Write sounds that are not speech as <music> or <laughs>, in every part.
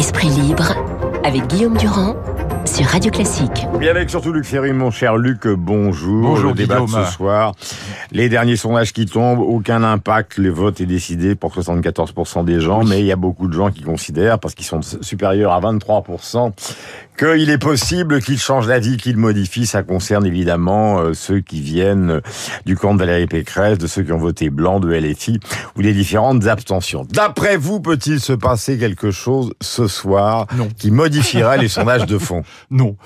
Esprit libre avec Guillaume Durand sur Radio Classique. Et avec surtout Luc Ferry, mon cher Luc, bonjour. Bonjour, Le débat de Guillaume. ce soir. Les derniers sondages qui tombent, aucun impact, le vote est décidé pour 74% des gens, mais il y a beaucoup de gens qui considèrent, parce qu'ils sont supérieurs à 23%, qu'il est possible qu'ils changent d'avis, qu'ils modifient. Ça concerne évidemment euh, ceux qui viennent euh, du camp de Valérie Pécresse, de ceux qui ont voté blanc, de LFI, ou des différentes abstentions. D'après vous, peut-il se passer quelque chose ce soir Non. qui modifierait les <laughs> sondages de fond? Non,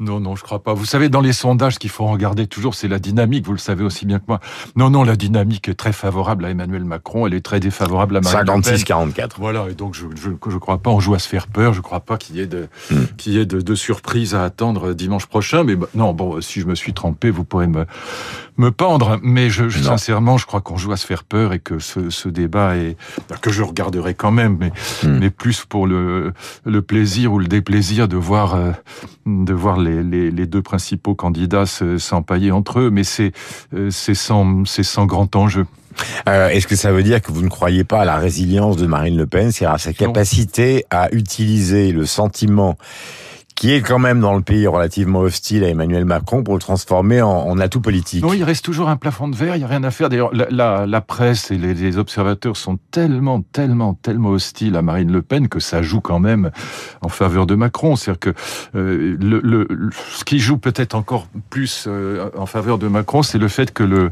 non, non, je crois pas. Vous savez, dans les sondages, ce qu'il faut regarder toujours, c'est la dynamique. Vous le savez aussi bien que moi. Non, non, la dynamique est très favorable à Emmanuel Macron. Elle est très défavorable à Marine Le Pen. 56-44. Voilà, et donc je je crois pas, on joue à se faire peur, je crois pas qu'il y ait de Hmm. qu'il y ait de, de surprises à attendre dimanche prochain, mais bah, non, bon, si je me suis trompé, vous pourrez me me pendre, mais je, sincèrement, je crois qu'on joue à se faire peur et que ce, ce débat est bah, que je regarderai quand même, mais Hmm. mais plus pour le le plaisir ou le déplaisir de voir euh, de voir les, les, les deux principaux candidats se- s'empailler entre eux, mais c'est euh, c'est sans c'est sans grand enjeu. Euh, Est-ce que ça veut dire que vous ne croyez pas à la résilience de Marine Le Pen, c'est-à-dire à sa capacité à utiliser le sentiment qui est quand même dans le pays relativement hostile à Emmanuel Macron pour le transformer en, atout politique Non, il reste toujours un plafond de verre, il n'y a rien à faire. D'ailleurs, la, presse et les, observateurs sont tellement, tellement, tellement hostiles à Marine Le Pen que ça joue quand même en faveur de Macron. C'est-à-dire que euh, le, le- ce qui joue peut-être encore plus euh, en faveur de Macron, c'est le fait que, le,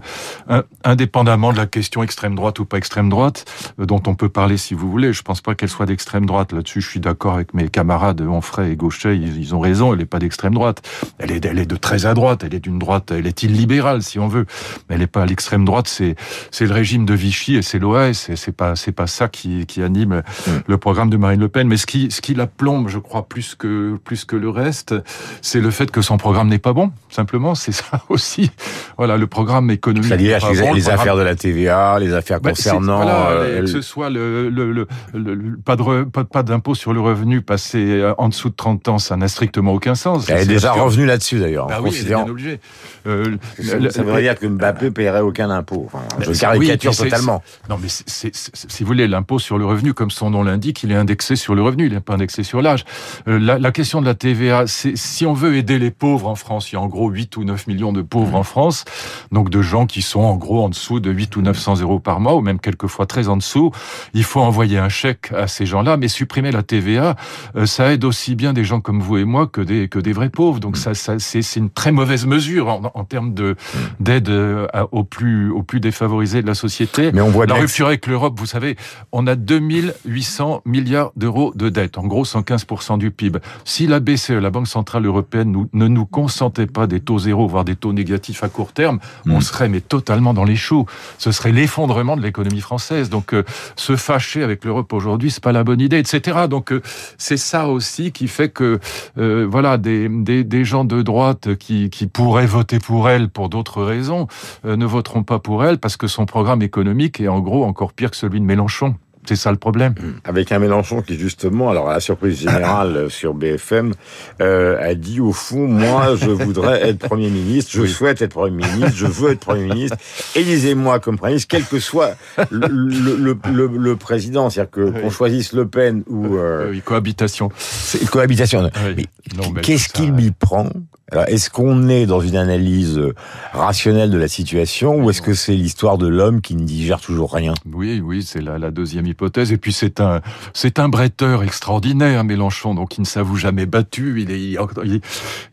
indépendamment de la question extrême droite ou pas extrême droite, euh, dont on peut parler si vous voulez, je pense pas qu'elle soit d'extrême droite. Là-dessus, je suis d'accord avec mes camarades Onfray et Gauchet, ils ont raison, elle n'est pas d'extrême droite. Elle est, elle est de très à droite, elle est d'une droite, elle est illibérale si on veut. Mais elle n'est pas à l'extrême droite, c'est c'est le régime de Vichy et c'est l'OAS, et c'est pas c'est pas ça qui, qui anime le programme de Marine Le Pen. Mais ce qui ce qui la plombe, je crois, plus que plus que le reste, c'est le fait que son programme n'est pas bon. Simplement, c'est ça <laughs> aussi. Voilà, le programme économique. C'est-à-dire les, bon, le les programme- affaires de la TVA, les affaires bah, concernant... voilà, euh, que ce soit le, le, le, le- le- pas de re- pas, pas d'impôt sur le revenu passé euh, en dessous de 30 ans, ça n'a strictement aucun sens. elle est déjà que- revenue là-dessus d'ailleurs, Bah oui, elle est considérant... bien. Euh, Ça, veut dire que Mbappé paierait aucun impôt. Enfin, je caricature oui, totalement. Non, mais si vous voulez, l'impôt sur le revenu, comme son nom l'indique, il est indexé sur le revenu, il n'est pas indexé sur l'âge. Euh, la, la question de la TVA, c'est si on veut aider les pauvres en France, il y a en gros 8 ou 9 millions de pauvres en France, donc de gens qui sont en gros en dessous de 8 ou 900 euros par mois, ou même quelquefois très en dessous. Il faut envoyer un chèque à ces gens-là, mais supprimer la TVA, euh, ça aide aussi bien des gens comme vous et moi que des, que des vrais pauvres. Donc ça, ça c'est c'est une très mauvaise mesure en, en termes de d'aide euh, aux plus aux plus défavorisés de la société. Mais on voit La rupture avec l'Europe, vous savez, on a 2800 milliards d'euros de dette, en gros 115% du PIB. Si la BCE, la Banque Centrale Européenne, nous- ne nous consentait pas des taux zéro, voire des taux négatifs à court terme, Mm. on serait mais totalement dans les choux. Ce serait l'effondrement de l'économie française. Donc euh, se fâcher avec l'Europe aujourd'hui, c'est pas la bonne idée, etc. Donc euh, c'est ça aussi qui fait que euh, voilà des, gens de droite qui, qui pourraient voter pour elle pour d'autres raisons euh, ne voteront pas pour elle parce que son programme économique est en gros encore pire que celui de Mélenchon. C'est ça le problème. avec un Mélenchon qui justement, alors à la surprise générale euh, <laughs> sur BFM, euh, a dit au fond, moi je voudrais être Premier ministre, je souhaite être Premier ministre, je veux être Premier ministre, élisez-moi comme Premier ministre, quel que soit le, le, le, le- le président, c'est-à-dire que Oui. qu'on choisisse Le Pen ou euh, Oui, cohabitation. cohabitation. Mais Qu'est-ce qu'il lui prend? Est-ce qu'on est dans une analyse euh, rationnelle de la situation ou est-ce que c'est l'histoire de l'homme qui ne digère toujours rien? Oui, oui, c'est la, la deuxième hypothèse. Et puis c'est un, c'est un bretteur extraordinaire, Mélenchon. Donc il ne s'avoue jamais battu. Il est, il,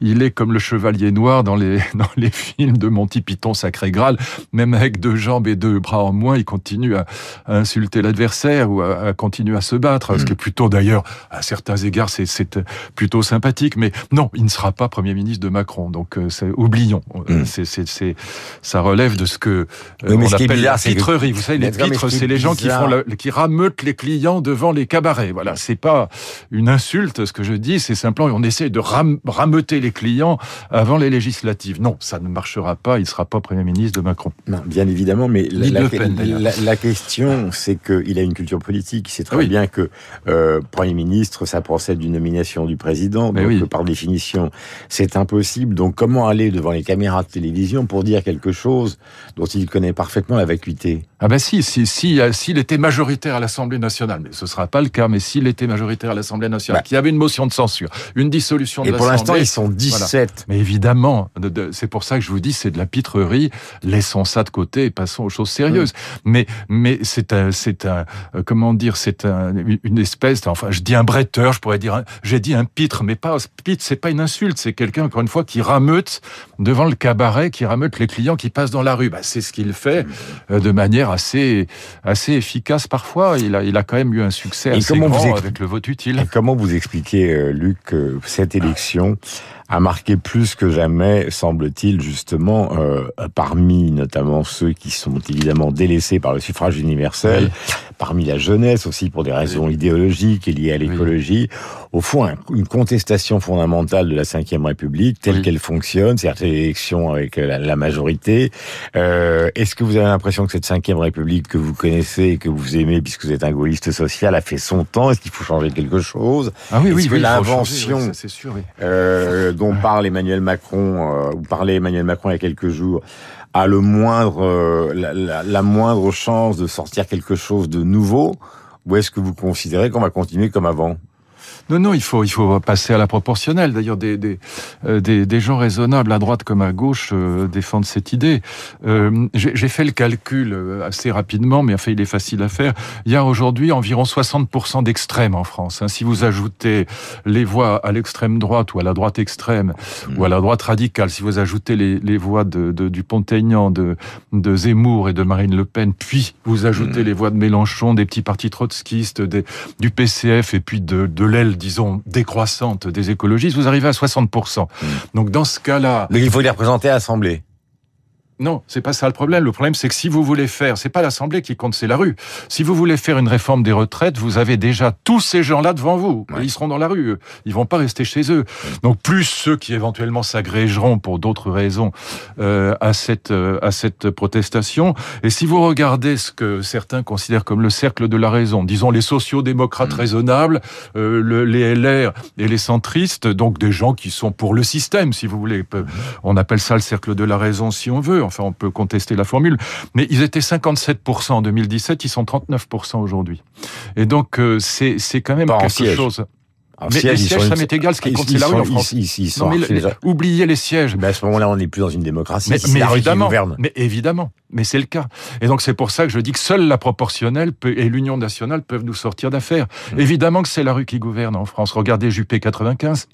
il est comme le chevalier noir dans les, <laughs> dans les films de Monty Python Sacré Graal. Même avec deux jambes et deux bras en moins, il continue à, à insulter l'adversaire ou à, à continuer à se battre. Ce qui est plutôt d'ailleurs, à certains égards, c'est, c'est plutôt sympathique. Mais non, il ne sera pas Premier ministre de Macron. Donc euh, c'est, oublions. Euh, Mm. C'est, c'est, c'est, ça relève de ce que euh, Oui, mais on ce appelle bizarre, la pitrerie. Vous savez, les pitres, c'est les gens qui font le- qui rameutent les clients devant les cabarets. Voilà, c'est pas une insulte. Ce que je dis, c'est simplement on essaie de ram- rameuter les clients avant les législatives. Non, ça ne marchera pas. Il sera pas premier ministre de Macron. Non, bien évidemment, mais la, Ni la- Le Pen, d'ailleurs. la- la question, c'est qu'il a une culture politique. Il sait très Oui. bien que euh, Premier ministre, ça procède d'une nomination du président. Mais donc, oui. euh, par définition, c'est impossible. Donc, comment aller devant les caméras de télévision pour dire quelque chose dont il connaît parfaitement la vacuité? Ah ben si, si, si, euh, s'il était majoritaire à l'Assemblée nationale, mais ce sera pas le cas, mais s'il était majoritaire à l'Assemblée nationale, Bah. qu'il y avait une motion de censure, une dissolution de Et pour l'instant, l'Assemblée. ils sont 17. Mais évidemment, de- de- c'est pour ça que je vous dis, c'est de la pitrerie. Laissons ça de côté et passons aux choses sérieuses. Mais, mais c'est un, c'est un, euh, comment dire, c'est un, une espèce, enfin, je dis un bretteur, je pourrais dire, un- j'ai dit un pitre, mais pas, pitre, c'est pas une insulte, c'est quelqu'un, encore une fois, qui rameute devant le cabaret, qui rameute les clients qui passent dans la rue. Bah, c'est ce qu'il fait euh, de manière assez, assez efficace parfois. Il a, il a quand même eu un succès Et assez comment vous grand avec le vote utile. Et comment vous expliquez, euh, Luc, que cette élection a marqué plus que jamais, semble-t-il, justement, euh, parmi notamment ceux qui sont évidemment délaissés par le suffrage universel, parmi la jeunesse aussi pour des raisons idéologiques et liées à l'écologie, au fond, un- une contestation fondamentale de la Ve République telle Oui. qu'elle fonctionne, c'est-à-dire l'élection avec euh, la, la majorité. Euh, Est-ce que vous avez l'impression que cette Ve République que vous connaissez et que vous aimez, puisque vous êtes un gaulliste social, a fait son temps? Est-ce qu'il faut changer quelque chose? Ah oui, oui, oui, l'invention- oui. euh, dont parle Emmanuel Macron, euh, ou parlait Emmanuel Macron il y a quelques jours, a euh, la moindre chance de sortir quelque chose de nouveau Ou est-ce que vous considérez qu'on va continuer comme avant? Non, non, il faut, il faut passer à la proportionnelle. D'ailleurs, des, des, euh, des, des gens raisonnables à droite comme à gauche euh, défendent cette idée. Euh, J'ai fait le calcul euh, assez rapidement, mais enfin, il est facile à faire. Il y a aujourd'hui environ 60% d'extrêmes en France. hein. Si vous ajoutez les voix à l'extrême droite ou à la droite extrême ou à la droite radicale, si vous ajoutez les, les voix de, de, du Pont-Aignan, de, de Zemmour et de Marine Le Pen, puis vous ajoutez les voix de Mélenchon, des petits partis trotskistes, des, du PCF et puis de, de l'aile, disons, décroissante des écologistes, vous arrivez à 60%. Donc dans ce cas-là, Donc il faut les représenter à l'Assemblée. Non, c'est pas ça le problème. Le problème, c'est que si vous voulez faire, c'est pas l'Assemblée qui compte, c'est la rue. Si vous voulez faire une réforme des retraites, vous avez déjà tous ces gens-là devant vous. Ouais. Ils seront dans la rue. eux. Ils vont pas rester chez eux. Donc plus ceux qui éventuellement s'agrégeront pour d'autres raisons euh, à cette euh, à cette protestation. Et si vous regardez ce que certains considèrent comme le cercle de la raison, disons les sociaux-démocrates raisonnables, euh, le- les LR et les centristes, donc des gens qui sont pour le système, si vous voulez. Peu- On appelle ça le cercle de la raison si on veut. Enfin, on peut contester la formule. Mais ils étaient 57% en 2017, ils sont 39% aujourd'hui. Et donc, euh, c'est quand même Pas quelque siège. chose. Alors, Mais les sièges, sont- ça m'est égal. Ce qui compte, c'est la rue sont- en France. Ils, ils- ils sont Non, mais archi- les- oubliez les sièges. Ben, à ce moment-là, on n'est plus dans une démocratie. Mais, mais la rue qui évidemment, gouverne. mais évidemment, mais c'est le cas. Et donc c'est pour ça que je dis que seule la proportionnelle peut- et l'Union nationale peuvent nous sortir d'affaires. Mmh. Évidemment que c'est la rue qui gouverne en France. Regardez Juppé 95.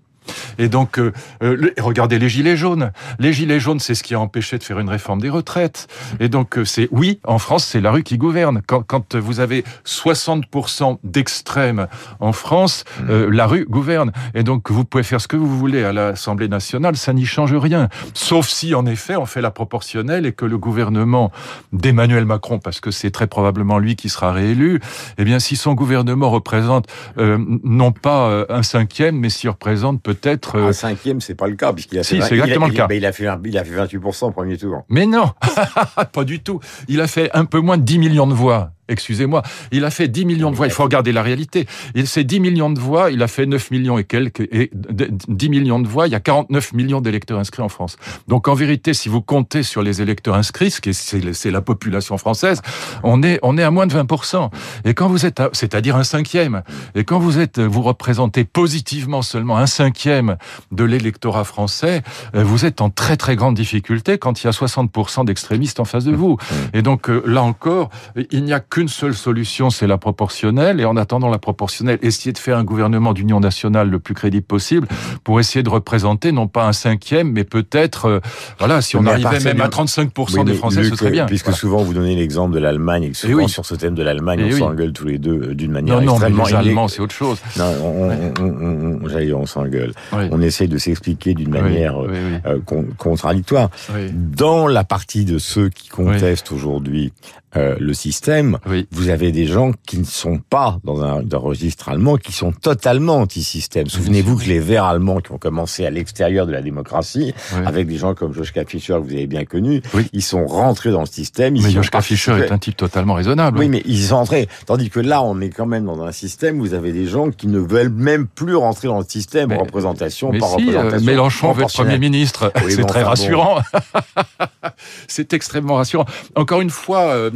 Et donc, euh, euh, le- regardez les gilets jaunes. Les gilets jaunes, c'est ce qui a empêché de faire une réforme des retraites. Et donc, euh, c'est oui, en France, c'est la rue qui gouverne. Quand, quand vous avez 60% d'extrêmes en France, euh, la rue gouverne. Et donc, vous pouvez faire ce que vous voulez à l'Assemblée nationale, ça n'y change rien. Sauf si, en effet, on fait la proportionnelle et que le gouvernement d'Emmanuel Macron, parce que c'est très probablement lui qui sera réélu, eh bien, si son gouvernement représente euh, non pas un cinquième, mais s'il représente peut-être... euh, Un cinquième, c'est pas le cas, puisqu'il a Si, fait, c'est il a- exactement il le cas. a- il a fait, un- il a fait 28% au premier tour. Mais non, <laughs> pas du tout. Il a fait un peu moins de 10 millions de voix. Excusez-moi, il a fait 10 millions de voix. Il faut regarder la réalité. Il c'est 10 millions de voix, il a fait 9 millions et quelques. Et de- 10 millions de voix, il y a 49 millions d'électeurs inscrits en France. Donc en vérité, si vous comptez sur les électeurs inscrits, ce qui est, c'est, la population française, on est, on est à moins de 20%. Et quand vous êtes, c'est-à-dire un cinquième, et quand vous êtes, vous représentez positivement seulement un cinquième de l'électorat français, euh, vous êtes en très très grande difficulté quand il y a 60% d'extrémistes en face de vous. Et donc euh, là encore, il n'y a qu'une seule solution, c'est la proportionnelle. Et en attendant la proportionnelle, essayer de faire un gouvernement d'union nationale le plus crédible possible pour essayer de représenter non pas un cinquième, mais peut-être, euh, voilà, si on Mais arrivait même du- à 35% Oui, des Français, Luc, ce serait bien. Puisque Voilà. souvent vous donnez l'exemple de l'Allemagne et que souvent oui. sur ce thème de l'Allemagne, Eh on oui. s'engueule tous les deux euh, d'une manière Non, non, extrêmement les illé- Allemands, c'est autre chose. Non, on, on, on, s'engueule. On essaye de s'expliquer d'une manière euh, con- contradictoire. Dans la partie de ceux qui contestent aujourd'hui euh, le système, Oui. vous avez des gens qui ne sont pas dans un, dans un registre allemand, qui sont totalement anti-système. Souvenez-vous que les Verts allemands qui ont commencé à l'extérieur de la démocratie, Oui. avec des gens comme Joschka Fischer que vous avez bien connu, Oui. ils sont rentrés dans le système. Ils Mais Joschka Fischer participés- est un type totalement raisonnable. Oui, mais ils sont entrés. Tandis que là, on est quand même dans un système où vous avez des gens qui ne veulent même plus rentrer dans le système, Mais- représentation Mais par si, euh, représentation. Mélenchon veut être. Premier ministre. Oui, c'est bon, très bon. rassurant. <laughs> c'est extrêmement rassurant. Encore une fois, euh,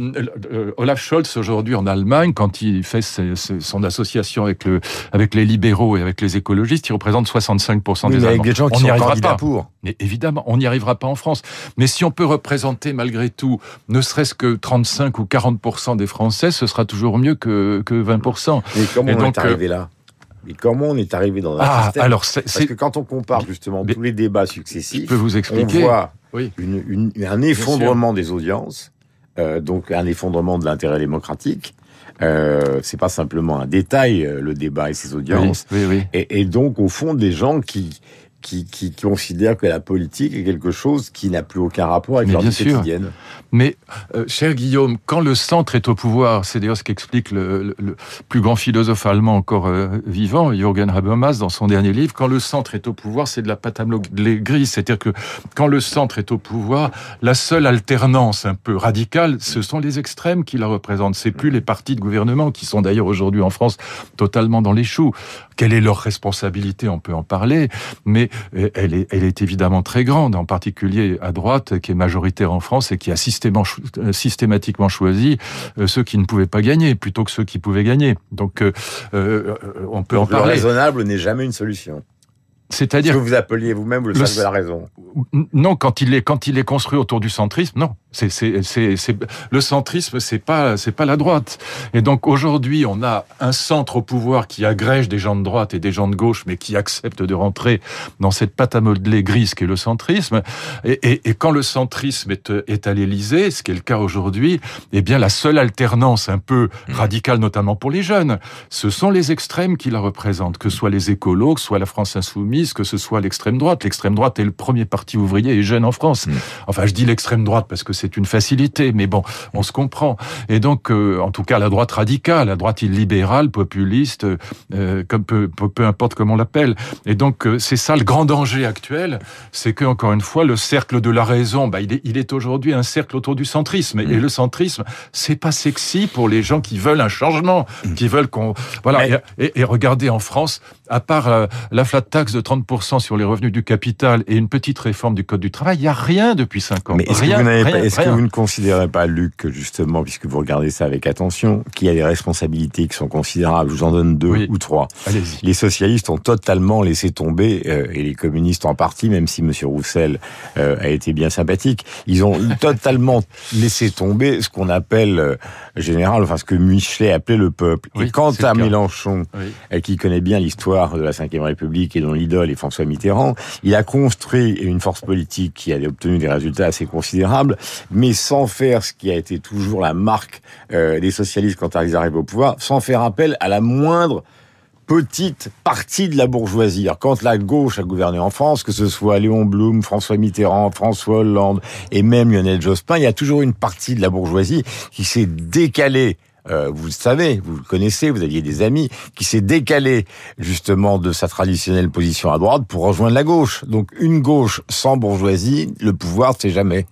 euh, Olaf Scholz, aujourd'hui en Allemagne, quand il fait ses- ses- son association avec, le, avec les libéraux et avec les écologistes, il représente 65% Oui, des mais avec Allemands. des gens on qui n'y sont arrivera pas. pour. Mais évidemment, on n'y arrivera pas en France. Mais si on peut représenter malgré tout, ne serait-ce que 35 ou 40% des Français, ce sera toujours mieux que, que 20%. Mais comment Et on donc, est arrivé là? Mais comment on est arrivé dans un Ah, système? alors c'est, Parce que quand on compare justement Mais- tous les débats je successifs, peux vous on voit Oui. une, une- un effondrement des audiences, euh, donc un effondrement de l'intérêt démocratique. Euh, c'est pas simplement un détail, euh, le débat et ses Oui, audiences. oui, oui. Et, et donc, au fond, des gens qui, qui, qui considèrent que la politique est quelque chose qui n'a plus aucun rapport avec Mais leur bien vie sûr. quotidienne. Mais, euh, cher Guillaume, quand le centre est au pouvoir, c'est d'ailleurs ce qu'explique le, le- le plus grand philosophe allemand encore euh, vivant, Jürgen Habermas, dans son dernier livre, quand le centre est au pouvoir, c'est de la pâte à grise. C'est-à-dire que quand le centre est au pouvoir, la seule alternance un peu radicale, ce sont les extrêmes qui la représentent. C'est plus les partis de gouvernement qui sont d'ailleurs aujourd'hui en France totalement dans les choux. Quelle est leur responsabilité? On peut en parler, mais elle est, elle est évidemment très grande, en particulier à droite, qui est majoritaire en France et qui a systématiquement euh, systématiquement choisi euh, ceux qui ne pouvaient pas gagner plutôt que ceux qui pouvaient gagner. Donc, euh, on peut Donc, en le parler. raisonnable n'est jamais une solution. Ce C'est-à-dire que vous appeliez vous-même le Le sens de la raison? non, quand il est quand il est construit autour du centrisme, non. C'est c'est c'est c'est le centrisme, c'est pas c'est pas la droite. Et donc aujourd'hui, on a un centre au pouvoir qui agrège des gens de droite et des gens de gauche, mais qui accepte de rentrer dans cette pâte à modeler grise qu'est le centrisme. Et, et, et quand le centrisme est, est à l'Élysée, ce qui est le cas aujourd'hui, eh bien la seule alternance un peu radicale, notamment pour les jeunes, ce sont les extrêmes qui la représentent, que ce soit les écolos, que ce soit la France insoumise, que ce soit l'extrême droite. L'extrême droite est le premier parti ouvrier et jeune en France. Enfin, je dis l'extrême droite parce que c'est une facilité, mais bon, on se comprend. Et donc, euh, en tout cas, la droite radicale, la droite illibérale, populiste, euh, comme peu, peu, peu importe comment on l'appelle. Et donc, euh, c'est ça le grand danger actuel, c'est que encore une fois, le cercle de la raison, bah, il est, il est aujourd'hui un cercle autour du centrisme. Et le centrisme, c'est pas sexy pour les gens qui veulent un changement, qui veulent qu'on, voilà. Mais- Et, et- et regardez en France, à part euh, la flat tax de 30% sur les revenus du capital et une petite réforme du code du travail, il y a rien depuis 5 ans. Mais est-ce que, rien, vous n'avez rien, pas- est-ce que vous ne considérez pas, Luc, justement, puisque vous regardez ça avec attention, qu'il y a des responsabilités qui sont considérables? Je vous en donne deux Oui. ou trois. Les socialistes ont totalement laissé tomber, euh, et les communistes en partie, même si M. Roussel euh, a été bien sympathique, ils ont <laughs> totalement laissé tomber ce qu'on appelle, euh, général, enfin ce que Michelet appelait le peuple. Oui, et quant à. Mélenchon, Oui. euh, qui connaît bien l'histoire de la Ve République et dont l'idole est François Mitterrand, il a construit une force politique qui a obtenu des résultats assez considérables, mais sans faire ce qui a été toujours la marque euh, des socialistes quand ils arrivent au pouvoir, sans faire appel à la moindre petite partie de la bourgeoisie. Alors, quand la gauche a gouverné en France, que ce soit Léon Blum, François Mitterrand, François Hollande et même Lionel Jospin, il y a toujours une partie de la bourgeoisie qui s'est décalée euh, vous le savez, vous le connaissez, vous aviez des amis, qui s'est décalé justement de sa traditionnelle position à droite pour rejoindre la gauche. Donc une gauche sans bourgeoisie, le pouvoir, c'est jamais.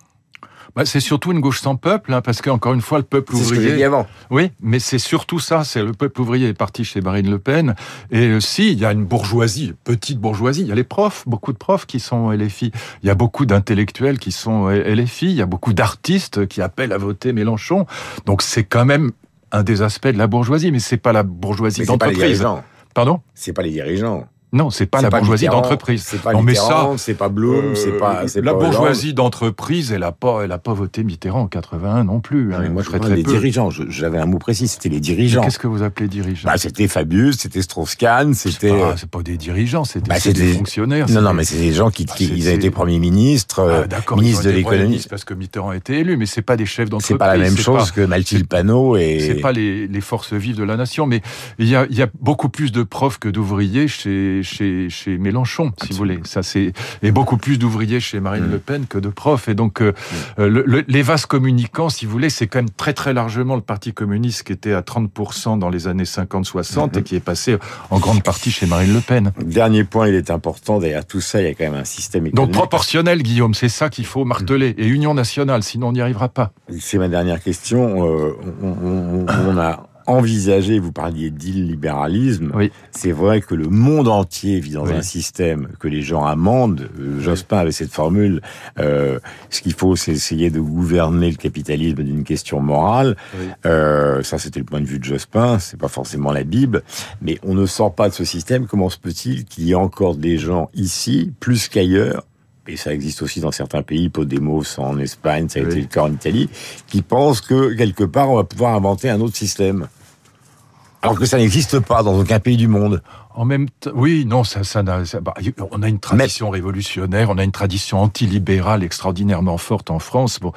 Bah, c'est surtout une gauche sans peuple, hein, parce qu'encore une fois, le peuple C'est ce que j'ai dit ouvrier. avant. Oui, mais c'est surtout ça. C'est le peuple ouvrier est parti chez Marine Le Pen. Et euh, si, il y a une bourgeoisie, petite bourgeoisie. Il y a les profs, beaucoup de profs qui sont LFI. Il y a beaucoup d'intellectuels qui sont LFI. Il y a beaucoup d'artistes qui appellent à voter Mélenchon. Donc c'est quand même un des aspects de la bourgeoisie, mais c'est pas la bourgeoisie d'entreprise. Pardon? C'est pas les dirigeants. Non, c'est pas la bourgeoisie d'entreprise. C'est pas Non, mais c'est pas Blum, Euh, c'est pas, la pas bourgeoisie d'entreprise, elle a pas, elle a pas voté Mitterrand en 81 non plus. Non, hein, mais moi, je très, peu. dirigeants. J'avais un mot précis, c'était les dirigeants. Qu'est-ce que vous appelez dirigeant Bah, c'était Fabius, c'était Strauss-Kahn, c'était. pas, c'est pas des dirigeants, c'est bah, c'est c'est des, des- fonctionnaires. Non, non, mais c'est des gens qui, Ah, qui ils ont été ministre, euh, Ah, d'accord, ils ministre ont de été l'économie. parce que Mitterrand a été élu, mais c'est pas des chefs d'entreprise. C'est pas la même chose pas- que Mathilde Panot et. C'est pas les, les forces vives de la nation, mais il y a beaucoup plus de profs que d'ouvriers chez, chez, chez Mélenchon, si vous voulez. Ça, c'est et beaucoup plus d'ouvriers chez Marine mmh. Le Pen que de profs. Et donc, euh, mmh. le, les vases communicants, si vous voulez, c'est quand même très très largement le Parti communiste qui était à 30% dans les années 50-60 et qui est passé en grande partie chez Marine Le Pen. Dernier point, il est important. Derrière tout ça, il y a quand même un système économique. Donc proportionnel, Guillaume, c'est ça qu'il faut marteler. Et union nationale, sinon on n'y arrivera pas. C'est ma dernière question. Euh, on, on a envisager, vous parliez d'illibéralisme, oui. c'est vrai que le monde entier vit dans un système que les gens amendent. Euh, Jospin avait cette formule, euh, ce qu'il faut c'est essayer de gouverner le capitalisme d'une question morale. Euh, ça c'était le point de vue de Jospin, c'est pas forcément la Bible, mais on ne sort pas de ce système. Comment se peut-il qu'il y ait encore des gens ici, plus qu'ailleurs, et ça existe aussi dans certains pays, Podemos en Espagne, ça a été le cas en Italie, qui pensent que quelque part on va pouvoir inventer un autre système. Alors que ça n'existe pas dans aucun pays du monde. En même temps, oui, non, ça, ça, bah, on a une tradition révolutionnaire, on a une tradition antilibérale extraordinairement forte en France. Bon,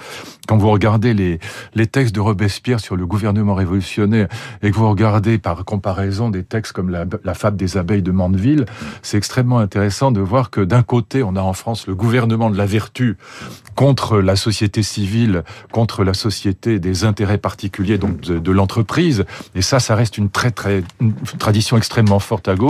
quand vous regardez les, les textes de Robespierre sur le gouvernement révolutionnaire et que vous regardez par comparaison des textes comme la, la fable des abeilles de Mandeville, c'est extrêmement intéressant de voir que d'un côté, on a en France le gouvernement de la vertu contre la société civile, contre la société des intérêts particuliers, donc de, de l'entreprise. Et ça, ça reste une très, très, une tradition extrêmement forte à gauche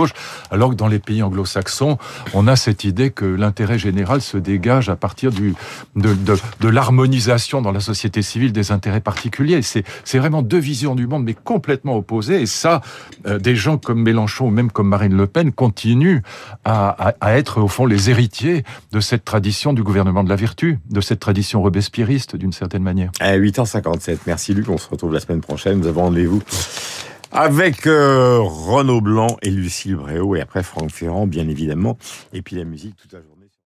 alors que dans les pays anglo-saxons, on a cette idée que l'intérêt général se dégage à partir de, l'harmonisation dans la société civile des intérêts particuliers. C'est, vraiment deux visions du monde, mais complètement opposées. Et ça, euh, des gens comme Mélenchon ou même comme Marine Le Pen continuent à, à, être, au fond, les héritiers de cette tradition du gouvernement de la vertu, de cette tradition robespierriste, d'une certaine manière. À 8h57. Merci Luc, on se retrouve la semaine prochaine. Nous avons rendez-vous avec euh, Renaud Blanc et Lucille Bréau, et après Franck Ferrand, bien évidemment, et puis la musique toute la journée.